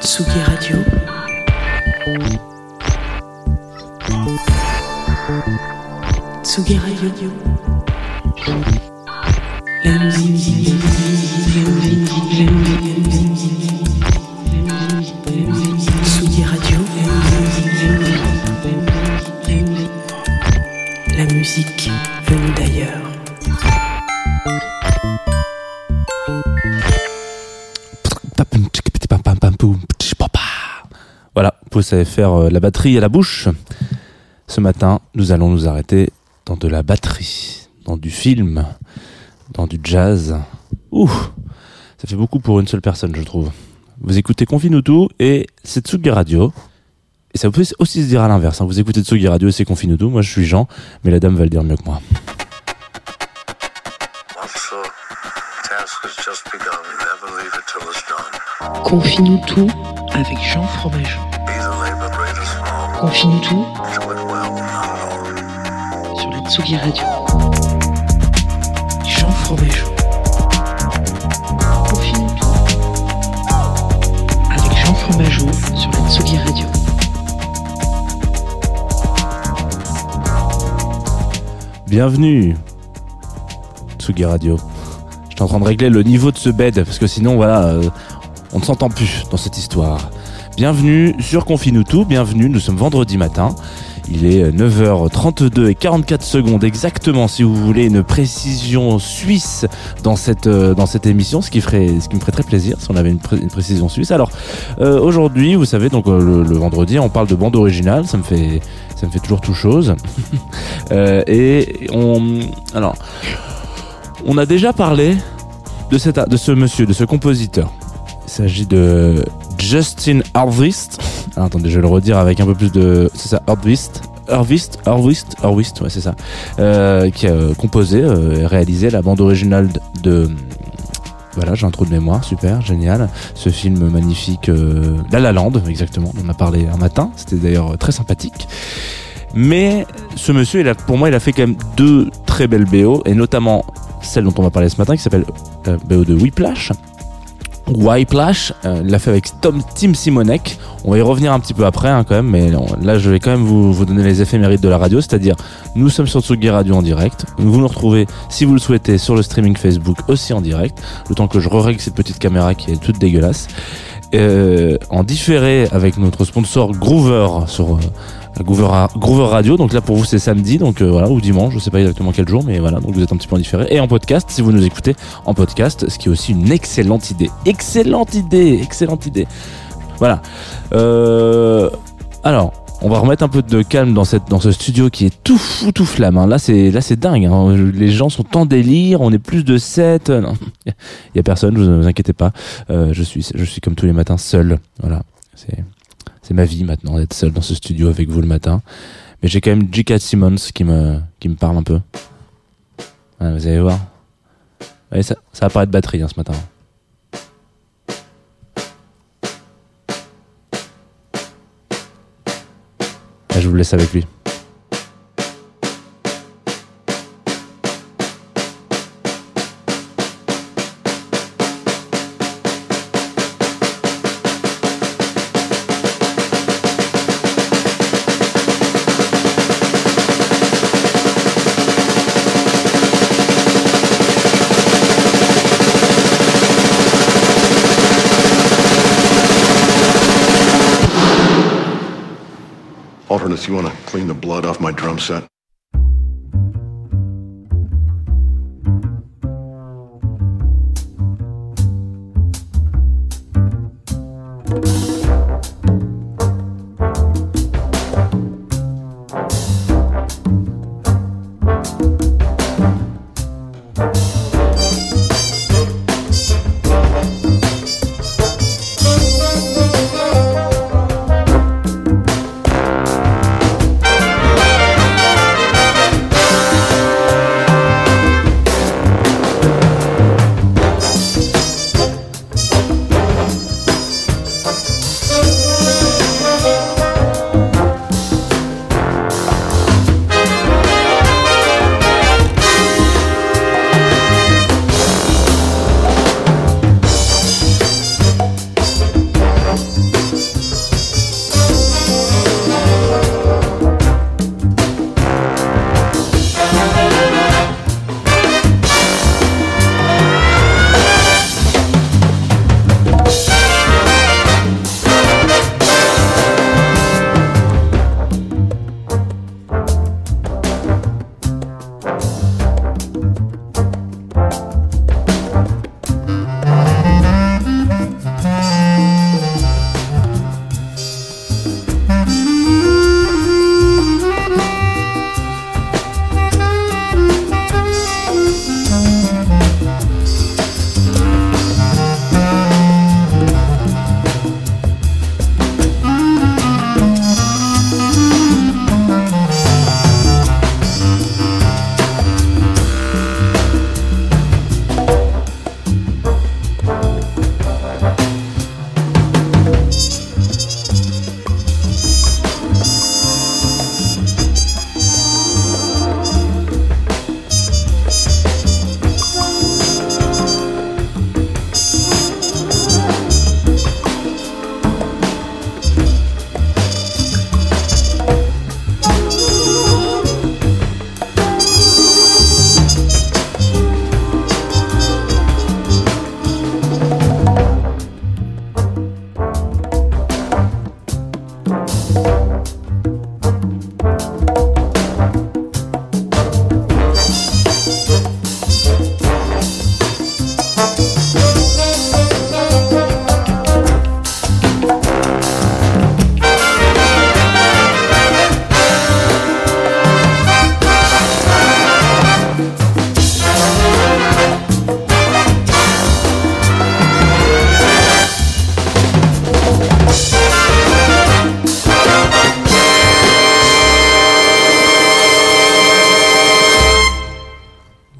Tsugi Radio. Tsugi Radio. La la musique, la vous savez faire euh, la batterie à la bouche. Ce matin, nous allons nous arrêter dans de la batterie, dans du film, dans du jazz. Ouh, ça fait beaucoup pour une seule personne, je trouve. Vous écoutez Confinutu et c'est Tsugi Radio. Et ça peut aussi se dire à l'inverse. hein. Vous écoutez Tsugi Radio et c'est Confinutu. Moi, je suis Jean, mais la dame va le dire mieux que moi. Tout avec Jean Fromageau. Confine-nous tout sur la Tsugi Radio. Jean Fromageau. Confine-nous tout avec Jean Fromageau sur la Tsugi Radio. Bienvenue, Tsugi Radio. Je suis en train de régler le niveau de ce bed parce que sinon, voilà, euh, on ne s'entend plus dans cette histoire. Bienvenue sur Confinutu, bienvenue, nous sommes vendredi matin. Il est euh, 9h32 et 44 secondes exactement si vous voulez une précision suisse dans cette, euh, dans cette émission, ce qui, ferait, ce qui me ferait très plaisir si on avait une, pré- une précision suisse. Alors euh, aujourd'hui, vous savez, donc euh, le, le vendredi, on parle de bande originale, ça me fait, ça me fait toujours tout chose. Euh, et on, alors, on a déjà parlé de, cet, de ce monsieur, de ce compositeur. Il s'agit de Justin Hurwitz. Alors, attendez, je vais le redire avec un peu plus de. C'est ça, Hurwitz. Hurwitz, Hurwitz, Hurwitz, ouais, c'est ça. Euh, qui a euh, composé euh, et réalisé la bande originale de. Voilà, j'ai un trou de mémoire, super, génial. Ce film magnifique, La La Land, exactement, on en a parlé un matin, c'était d'ailleurs très sympathique. Mais ce monsieur, pour moi, il a fait quand même deux très belles BO, et notamment celle dont on va parler ce matin, qui s'appelle BO de Whiplash. Whiplash, euh, il l'a fait avec Tom, Tim Simonek. On va y revenir un petit peu après, hein, quand même, mais là, je vais quand même vous, vous donner les éphémérides de la radio, c'est-à-dire, nous sommes sur Tsugi Radio en direct. Vous nous retrouvez, si vous le souhaitez, sur le streaming Facebook aussi en direct, le que je règle cette petite caméra qui est toute dégueulasse. Euh, en différé avec notre sponsor Groover sur euh, Groover, Radio. Donc là pour vous c'est samedi, donc euh, voilà ou dimanche, je sais pas exactement quel jour, mais voilà donc vous êtes un petit peu en différé. Et en podcast si vous nous écoutez en podcast, ce qui est aussi une excellente idée, excellente idée, excellente idée. Voilà. Alors. On va remettre un peu de calme dans cette dans ce studio qui est tout fou tout flamme. hein. Là c'est là c'est dingue. hein. Les gens sont en délire. On est plus de 7 Non, il y a personne. Vous vous inquiétez pas. Euh, je suis je suis comme tous les matins seul. Voilà. C'est c'est ma vie maintenant d'être seul dans ce studio avec vous le matin. Mais j'ai quand même J.K. Simmons qui me, qui me parle un peu. Vous allez voir. Ouais, ça, ça va pas être batterie hein, ce matin. Je vous laisse avec lui. You want to clean the blood off my drum set?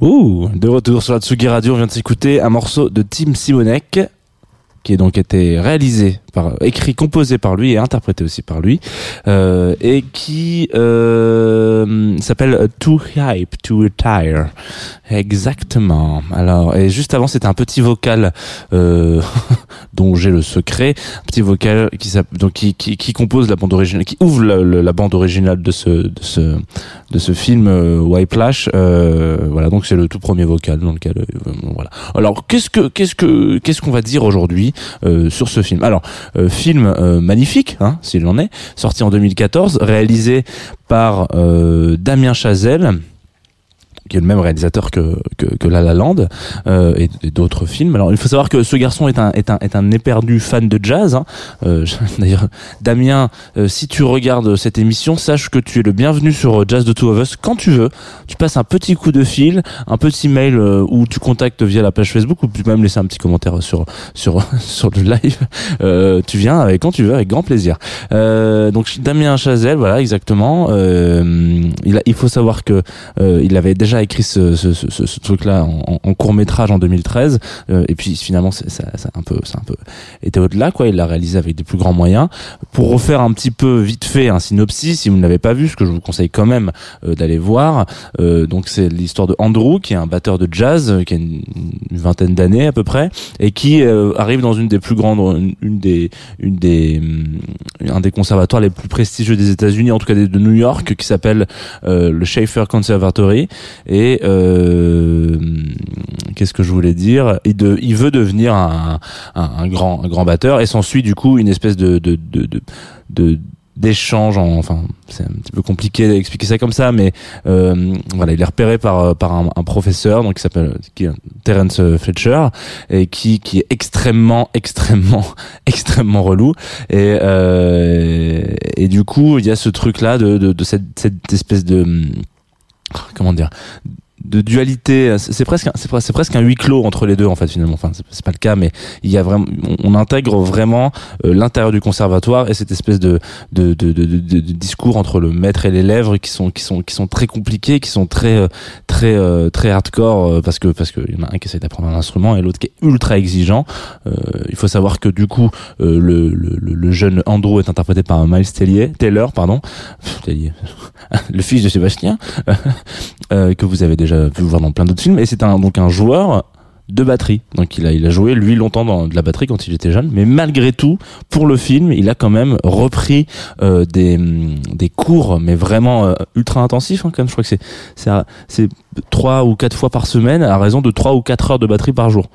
Ouh, de retour sur la Tsugi Radio, on vient de s'écouter un morceau de Tim Simonek qui a donc été réalisé par écrit composé par lui et interprété aussi par lui euh, et qui euh, s'appelle Too Hype to Retire. Exactement. Alors et juste avant c'était un petit vocal euh, dont j'ai le secret un petit vocal qui donc qui, qui, qui compose la bande originale qui ouvre la- la bande originale de ce de ce de ce film euh, Whiplash euh, voilà donc c'est le tout premier vocal dans lequel euh, voilà. Alors qu'est-ce que qu'est-ce que qu'est-ce qu'on va dire aujourd'hui sur ce film? Alors film magnifique, hein, s'il en est, sorti en 2014, réalisé par Damien Chazelle qui est le même réalisateur que, que, que La La Land euh, et, d'autres films. Alors il faut savoir que ce garçon est un est un est un éperdu fan de jazz. Hein. Euh, D'ailleurs, Damien, euh, si tu regardes cette émission, sache que tu es le bienvenu sur Jazz de Two of Us quand tu veux. Tu passes un petit coup de fil, un petit mail ou tu contactes via la page Facebook ou tu peux même laisser un petit commentaire sur sur sur le live. Tu viens avec quand tu veux, avec grand plaisir. Donc Damien Chazelle, voilà exactement. Il, il faut savoir que il avait déjà écrit ce, truc-là en, court métrage en 2013, euh, et puis finalement c'est- ça, ça un peu, a un peu été au-delà, quoi. Il l'a réalisé avec des plus grands moyens. Pour refaire un petit peu vite fait un synopsis, si vous ne l'avez pas vu, ce que je vous conseille quand même euh, d'aller voir. Euh, donc c'est l'histoire de Andrew, qui est un batteur de jazz, qui a une, vingtaine d'années à peu près, et qui arrive dans une des plus grandes, une, des, une des, hum, un des conservatoires les plus prestigieux des États-Unis, en tout cas de New York, qui s'appelle le Schaeffer Conservatory. Euh, qu'est-ce que je voulais dire? Il, veut devenir un, grand, un grand batteur, et s'ensuit du coup une espèce de, de, de, de, de enfin c'est un petit peu compliqué d'expliquer ça comme ça mais euh, voilà il est repéré par par un, professeur donc qui s'appelle qui est Terence Fletcher et qui qui est extrêmement extrêmement extrêmement relou. Et euh, et du coup il y a ce truc là de de, de cette espèce de comment dire de dualité c'est presque c'est pre- c'est presque un huis clos entre les deux en fait finalement. Enfin c'est pas le cas mais il y a vraiment on, intègre vraiment euh, l'intérieur du conservatoire et cette espèce de de, de, de, de- discours entre le maître et l'élève qui sont qui sont qui sont très compliqués qui sont très euh, très euh, très hardcore parce que parce que y en a un qui essaie d'apprendre un instrument et l'autre qui est ultra exigeant. Il faut savoir que du coup le, le, le- jeune Andrew est interprété par Miles Taylor pardon. Le fils de Sébastien. Que vous avez déjà pu voir dans plein d'autres films et c'est un donc un joueur de batterie. Donc il a joué lui longtemps dans de la batterie quand il était jeune, mais malgré tout pour le film, il a quand même repris euh, des hum, des cours mais vraiment euh, ultra intensifs hein, je crois que c'est c'est trois ou quatre fois par semaine à raison de trois ou quatre heures de batterie par jour.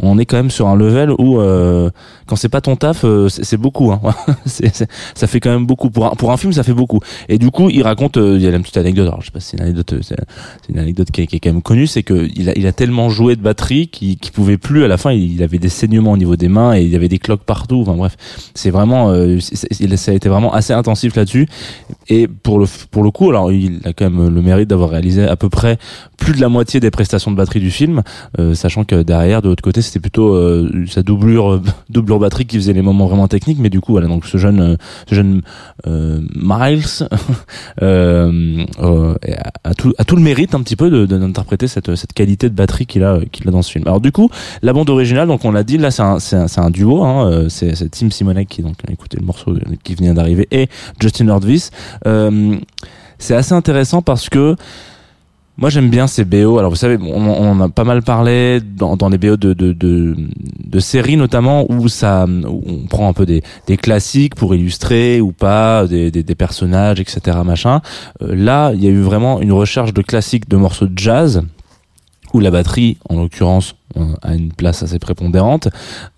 On est quand même sur un level où euh, quand c'est pas ton taf, euh, c'est beaucoup. Hein. Ça fait quand même beaucoup pour un, pour un film, ça fait beaucoup. Et du coup, il raconte, euh, il y a une petite anecdote. Alors, je sais pas si c'est une anecdote, euh, c'est une anecdote qui est, qui est quand même connue, c'est que il a, il a tellement joué de batterie qu'il qu'il pouvait plus. À la fin, il, avait des saignements au niveau des mains et il y avait des cloques partout. Enfin bref, c'est vraiment, euh, ça a été vraiment assez intensif là-dessus. Et pour le pour le coup, alors il a quand même le mérite d'avoir réalisé à peu près plus de la moitié des prestations de batterie du film, euh, sachant que derrière, de l'autre côté, c'était plutôt euh, sa doublure, euh, doublure batterie qui faisait les moments vraiment techniques. Mais du coup, voilà, donc ce jeune, euh, ce jeune Miles a, tout, a tout le mérite un petit peu de- de- d'interpréter cette, cette qualité de batterie qu'il a, qu'il a dans ce film. Alors du coup, la bande originale, donc on l'a dit, là c'est un, un, duo, hein, c'est Tim Simonek qui donc écouté le morceau qui vient d'arriver et Justin Nordvis. C'est assez intéressant parce que moi j'aime bien ces BO. Alors vous savez, on, on a pas mal parlé dans, dans les BO de, de, de, de séries notamment où ça, où on prend un peu des, des classiques pour illustrer ou pas des, des, des personnages, etc. Machin. Euh, là, il y a eu vraiment une recherche de classiques de morceaux de jazz où la batterie, en l'occurrence, a une place assez prépondérante.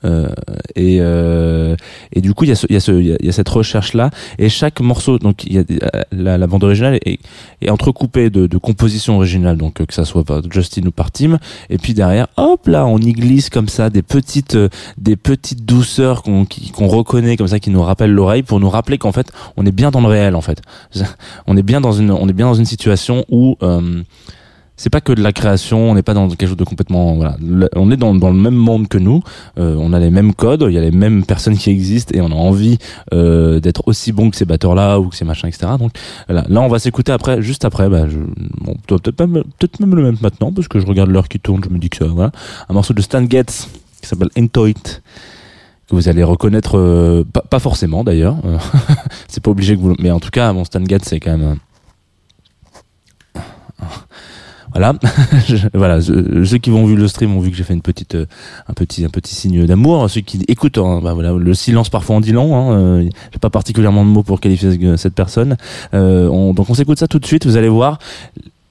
Euh, et, euh, et du coup, il y a, ce, y a, ce, y y a cette recherche-là. Et chaque morceau, donc y a, la, la bande originale est, est entrecoupée de, de compositions originales, donc euh, que ça soit par Justin ou par Tim. Et puis derrière, hop là, on y glisse comme ça des petites, euh, des petites douceurs qu'on qu'on reconnaît comme ça, qui nous rappellent l'oreille, pour nous rappeler qu'en fait, on est bien dans le réel, en fait. On est bien dans une, on est bien dans une situation où euh, c'est pas que de la création, on n'est pas dans quelque chose de complètement voilà, on est dans, dans le même monde que nous, euh, on a les mêmes codes, il y a les mêmes personnes qui existent et on a envie euh, d'être aussi bon que ces batteurs là ou que ces machins etc. Donc voilà, là on va s'écouter après, juste après, bah, je, bon, peut-être même, peut-être même le même maintenant parce que je regarde l'heure qui tourne, je me dis que ça, voilà, un morceau de Stan Getz qui s'appelle Entoit que vous allez reconnaître, euh, pas, pas forcément d'ailleurs, euh, c'est pas obligé que vous, mais en tout cas, bon, Stan Getz c'est quand même un- voilà, voilà. Ceux qui vont vu le stream ont vu que j'ai fait une petite, euh, un petit, un petit signe d'amour. Ceux qui écoutent, hein, bah voilà, le silence parfois en dit long. Hein, euh, j'ai pas particulièrement de mots pour qualifier ce- cette personne. Euh, on- donc on s'écoute ça tout de suite. Vous allez voir.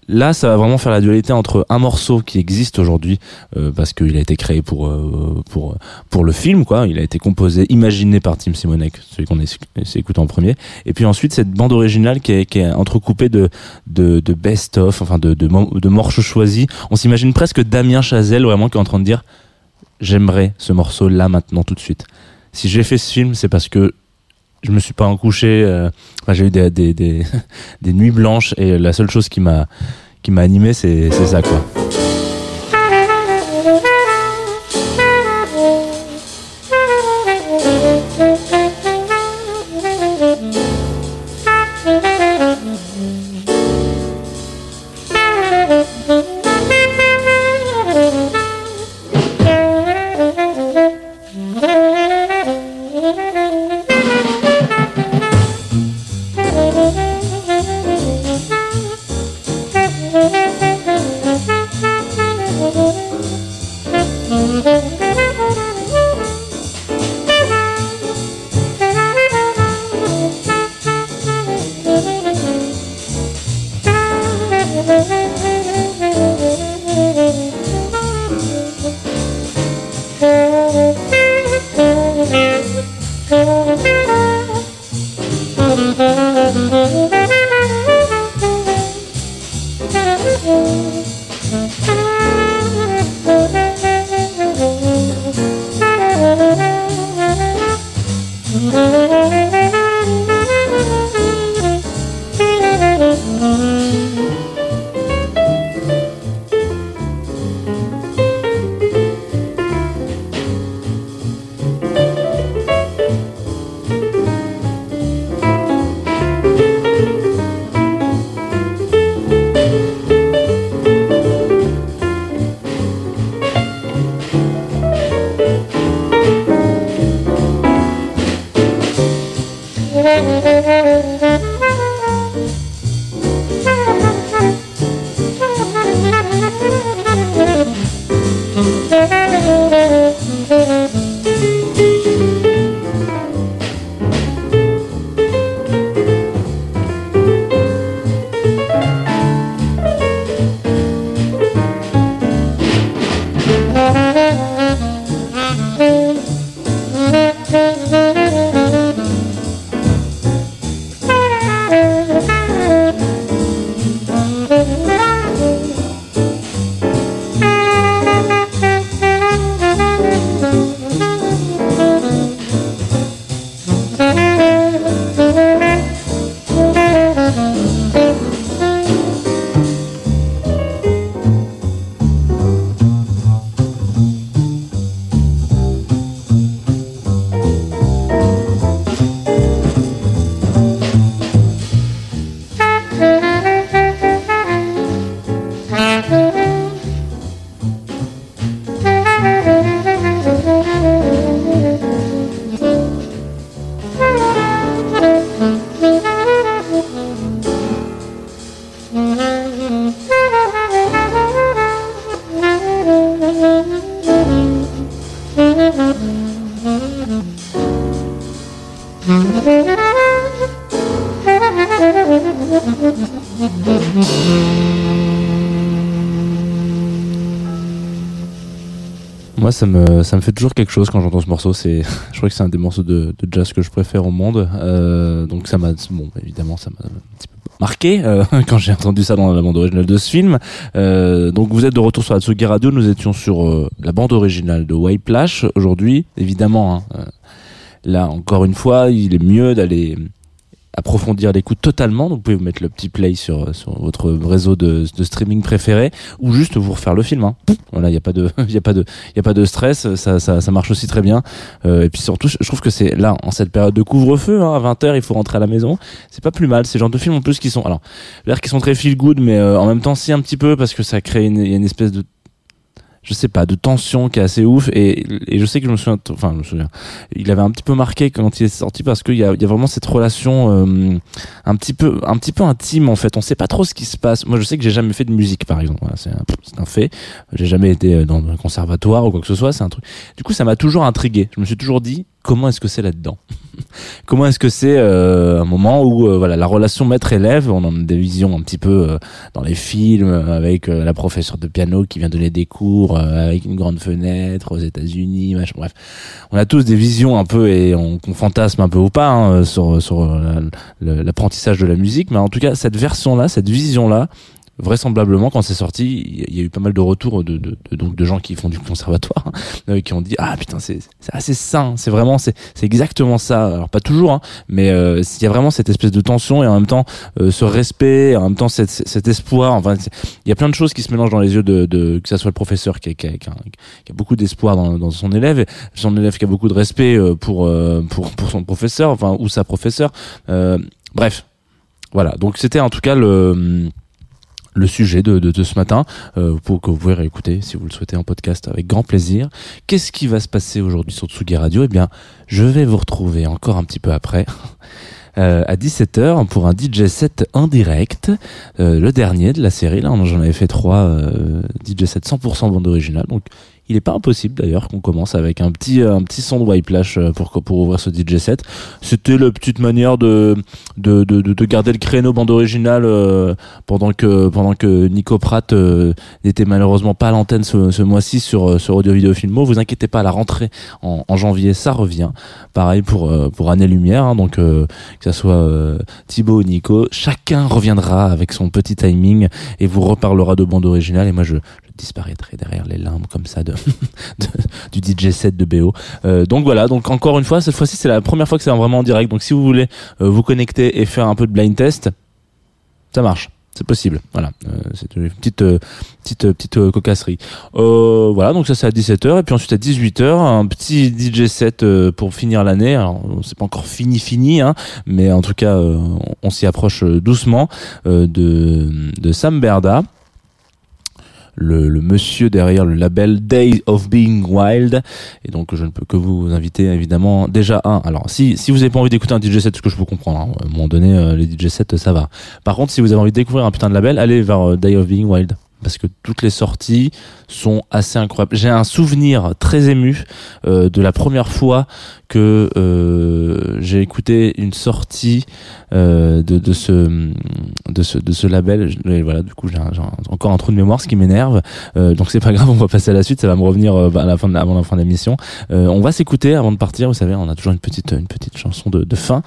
Là, ça va vraiment faire la dualité entre un morceau qui existe aujourd'hui euh, parce qu'il a été créé pour euh, pour pour le film, quoi. Il a été composé, imaginé par Tim Simonek, celui qu'on s'est écouté en premier. Et puis ensuite cette bande originale qui est, qui est entrecoupée de de, de best-of, enfin de, de, de morceaux choisis. On s'imagine presque Damien Chazelle vraiment qui est en train de dire j'aimerais ce morceau là maintenant tout de suite. Si j'ai fait ce film, c'est parce que je me suis pas en couché. euh, j'ai eu des, des, des, des nuits blanches et la seule chose qui m'a qui m'a animé, c'est ça quoi. Moi, ça me, ça me fait toujours quelque chose quand j'entends ce morceau. Je crois que c'est un des morceaux de, jazz que je préfère au monde. Euh, donc ça m'a, bon, évidemment, ça m'a un petit peu marqué euh, quand j'ai entendu ça dans la bande originale de ce film. Euh, donc vous êtes de retour sur la Tsugi Radio. Nous étions sur la bande originale de White Plash aujourd'hui. Évidemment, hein, là encore une fois, il est mieux d'aller approfondir l'écoute totalement, donc vous pouvez vous mettre le petit play sur, sur votre réseau de, de streaming préféré ou juste vous refaire le film. Hein. Voilà, il n'y a pas de, il a pas de, il a pas de stress, ça, ça, ça marche aussi très bien. Euh, et puis surtout, je trouve que c'est là, en cette période de couvre-feu, hein, à 20h, il faut rentrer à la maison. C'est pas plus mal. Ces genres de films en plus qui sont, alors, l'air qui sont très feel good, mais euh, en même temps si un petit peu parce que ça crée une, y a une espèce de je sais pas, de tension qui est assez ouf. Et, et je sais que je me souviens, enfin, je me souviens, il avait un petit peu marqué quand il est sorti parce qu'il y a, y a vraiment cette relation euh, un petit peu, un petit peu intime en fait. On sait pas trop ce qui se passe. Moi, je sais que j'ai jamais fait de musique, par exemple. Voilà, c'est un, un fait. J'ai jamais été dans un conservatoire ou quoi que ce soit. C'est un truc. Du coup, ça m'a toujours intrigué. Je me suis toujours dit, comment est-ce que c'est là-dedans Comment est-ce que c'est euh, un moment où euh, voilà la relation maître-élève, on en a des visions un petit peu euh, dans les films euh, avec la professeure de piano qui vient donner des cours avec une grande fenêtre aux États-Unis, machin. Bref, on a tous des visions un peu et on, fantasme un peu ou pas hein, sur sur l'apprentissage de la musique, mais en tout cas cette version-là, cette vision-là vraisemblablement quand c'est sorti il y a eu pas mal de retours de, de, de- donc de gens qui font du conservatoire hein, euh, qui ont dit ah putain c'est assez sain c'est vraiment c'est exactement ça. Alors pas toujours hein, mais euh, il y a vraiment cette espèce de tension et en même temps euh, ce respect en même temps cet, cet espoir enfin il y a plein de choses qui se mélangent dans les yeux de, de que ça soit le professeur qui a, qui a, qui a- beaucoup d'espoir dans, dans son élève son élève qui a beaucoup de respect euh, pour euh, pour pour son professeur enfin ou sa professeure euh, bref. Voilà donc c'était en tout cas le le sujet de, de, ce matin, euh, pour que vous pouvez réécouter si vous le souhaitez en podcast avec grand plaisir. Qu'est-ce qui va se passer aujourd'hui sur Tsugi Radio? Eh bien, je vais vous retrouver encore un petit peu après. euh, à 17h pour un DJ set en direct, euh, le dernier de la série. Là, j'en avais fait trois euh, DJ set 100% bande originale. Donc, il est pas impossible d'ailleurs qu'on commence avec un petit euh, un petit son de Whiplash euh, pour pour ouvrir ce DJ set. C'était la petite manière de de, de, de, de garder le créneau bande originale euh, pendant que pendant que Nico Pratt euh, n'était malheureusement pas à l'antenne ce, ce mois-ci sur euh, sur Audio Vidéo Filmo. Vous inquiétez pas, la rentrée en, en janvier, ça revient. Pareil pour euh, pour Année Lumière, hein, donc que ça soit Thibaut ou Nico, chacun reviendra avec son petit timing et vous reparlera de bande originale. Et moi, je, je disparaîtrai derrière les limbes comme ça de, du DJ set de BO. Euh, donc voilà, donc encore une fois, cette fois-ci, c'est la première fois que c'est vraiment en direct. Donc si vous voulez euh, vous connecter et faire un peu de blind test, ça marche. C'est possible. Voilà. Euh, c'est une petite, petite, petite cocasserie. Voilà. Donc ça, c'est à 17h. Et puis ensuite à 18h, un petit DJ set pour finir l'année. Alors, c'est pas encore fini, fini, hein. Mais en tout cas, on, on s'y approche doucement de, de Sam le, monsieur derrière le label Day of Being Wild. Et donc je ne peux que vous inviter évidemment déjà un. Alors si si vous avez pas envie d'écouter un DJ set ce que je peux comprendre hein, à un moment donné euh, les DJ sets ça va. Par contre si vous avez envie de découvrir un putain de label allez vers euh, Day of Being Wild parce que toutes les sorties sont assez incroyables. J'ai un souvenir très ému euh, de la première fois que euh, j'ai écouté une sortie euh, de, de ce de ce de ce label. Et voilà, du coup, j'ai encore un trou de mémoire, ce qui m'énerve. Euh, donc c'est pas grave, on va passer à la suite. Ça va me revenir euh, à la fin de, avant la fin de l'émission. Euh, on va s'écouter avant de partir. Vous savez, on a toujours une petite une petite chanson de, de fin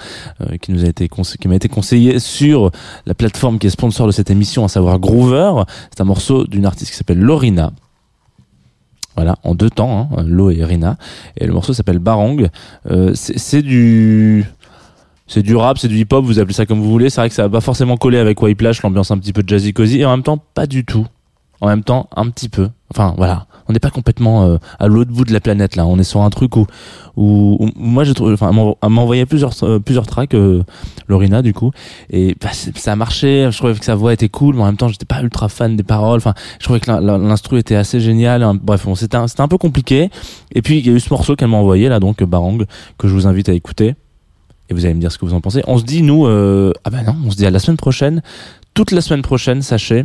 qui nous a été qui m'a été conseillée sur la plateforme qui est sponsor de cette émission, à savoir Groover. C'est un morceau d'une artiste qui s'appelle Lorina. Voilà, en deux temps, hein, Lo et Rina. Et le morceau s'appelle Barong. Euh, c'est c'est du c'est du rap, c'est du hip-hop, vous appelez ça comme vous voulez. C'est vrai que ça va pas forcément coller avec Whiplash, l'ambiance un petit peu jazzy cozy, et en même temps pas du tout. En même temps un petit peu. Enfin voilà, on n'est pas complètement euh, à l'autre bout de la planète là. On est sur un truc où, où, où moi j'ai trouvé, enfin m'a envoyé plusieurs euh, plusieurs tracks, euh, Lorina du coup, et bah, ça a marché. Je trouvais que sa voix était cool, mais en même temps j'étais pas ultra fan des paroles. Enfin je trouvais que l'in- l'in- l'instru était assez génial. Hein. Bref, bon, c'était un, c'était un peu compliqué. Et puis il y a eu ce morceau qu'elle m'a envoyé là donc Barang que je vous invite à écouter et vous allez me dire ce que vous en pensez. On se dit, nous, euh, ah ben non, on se dit à la semaine prochaine. Toute la semaine prochaine, sachez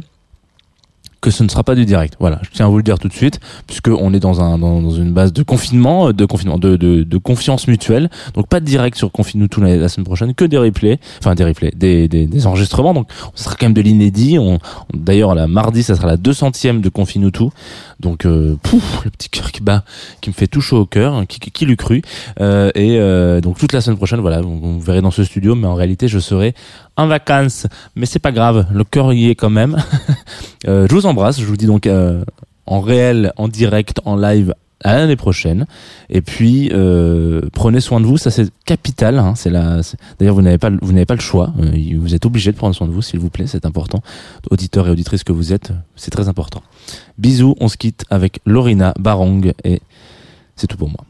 que ce ne sera pas du direct. Voilà, je tiens à vous le dire tout de suite, puisque on est dans un dans, dans une base de confinement, euh, de confinement, de, de, de confiance mutuelle. Donc pas de direct sur Confine-nous tout la, semaine prochaine, que des replays, enfin des replays, des, des, des enregistrements. Donc ce sera quand même de l'inédit. On, on- D'ailleurs, la mardi, ça sera la 200e de Confine-nous tout. Donc euh, pouf, le petit cœur qui bat, qui me fait tout chaud au cœur, hein, qui, qui, qui l'eût cru. Euh, et euh, donc toute la semaine prochaine, voilà, vous, vous verrez dans ce studio, mais en réalité, je serai en vacances. Mais c'est pas grave, le cœur y est quand même. Euh, je vous embrasse, je vous dis donc euh, en réel, en direct, en live, À l'année prochaine. Et puis euh, prenez soin de vous, ça c'est capital. Hein, c'est la. D'ailleurs, vous n'avez pas, vous n'avez pas le choix. Euh, vous êtes obligé de prendre soin de vous, s'il vous plaît. C'est important. Auditeurs et auditrices que vous êtes, c'est très important. Bisous. On se quitte avec Lorina Barong et c'est tout pour moi.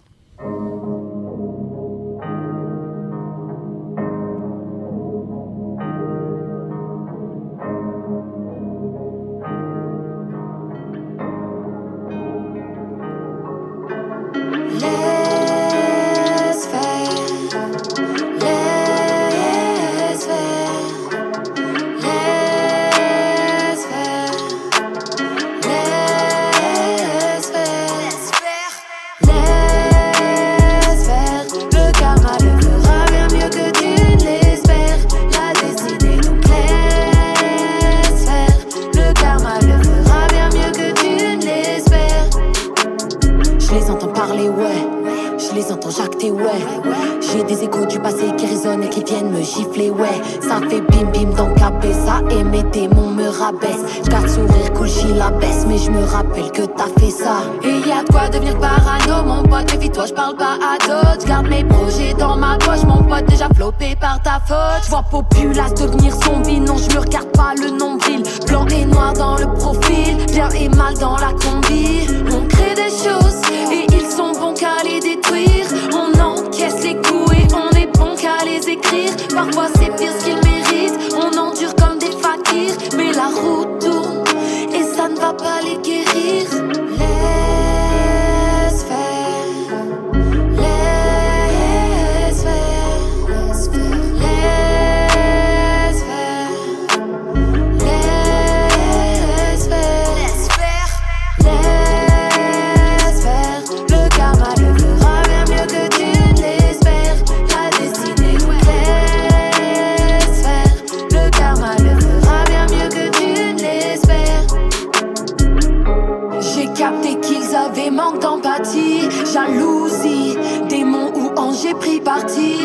Qu'ils avaient manque d'empathie, jalousie, démon ou ange, j'ai pris parti.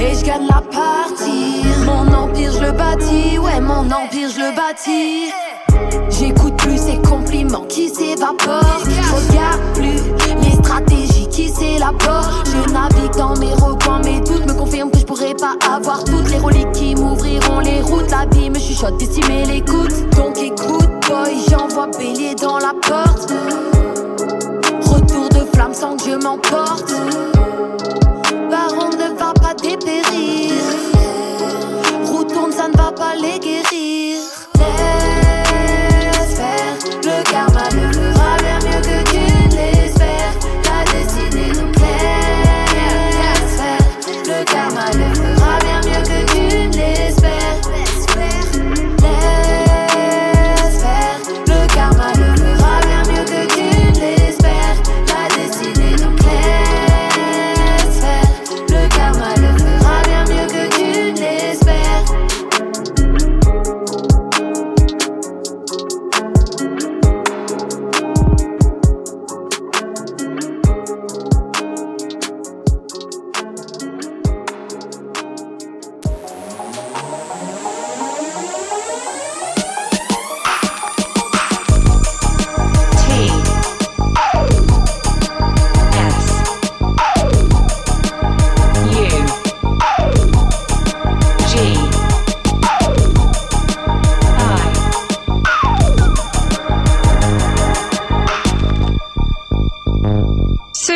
Et je gagne la partie. Mon empire, je le bâtis, ouais, mon empire, je le bâtis. J'écoute plus ces compliments qui s'évaporent. Je regarde plus les stratégies qui s'élaborent. Je navigue dans mes recoins, mes doutes me confirment que je pourrais pas avoir toutes les reliques qui m'ouvriront les routes. La vie me chuchote d'estimer l'écoute. Donc écoute, boy, j'envoie bélier dans la porte. Retour de flamme sans que je m'emporte. Baron ne va pas dépérir. Roue tourne, ça ne va pas les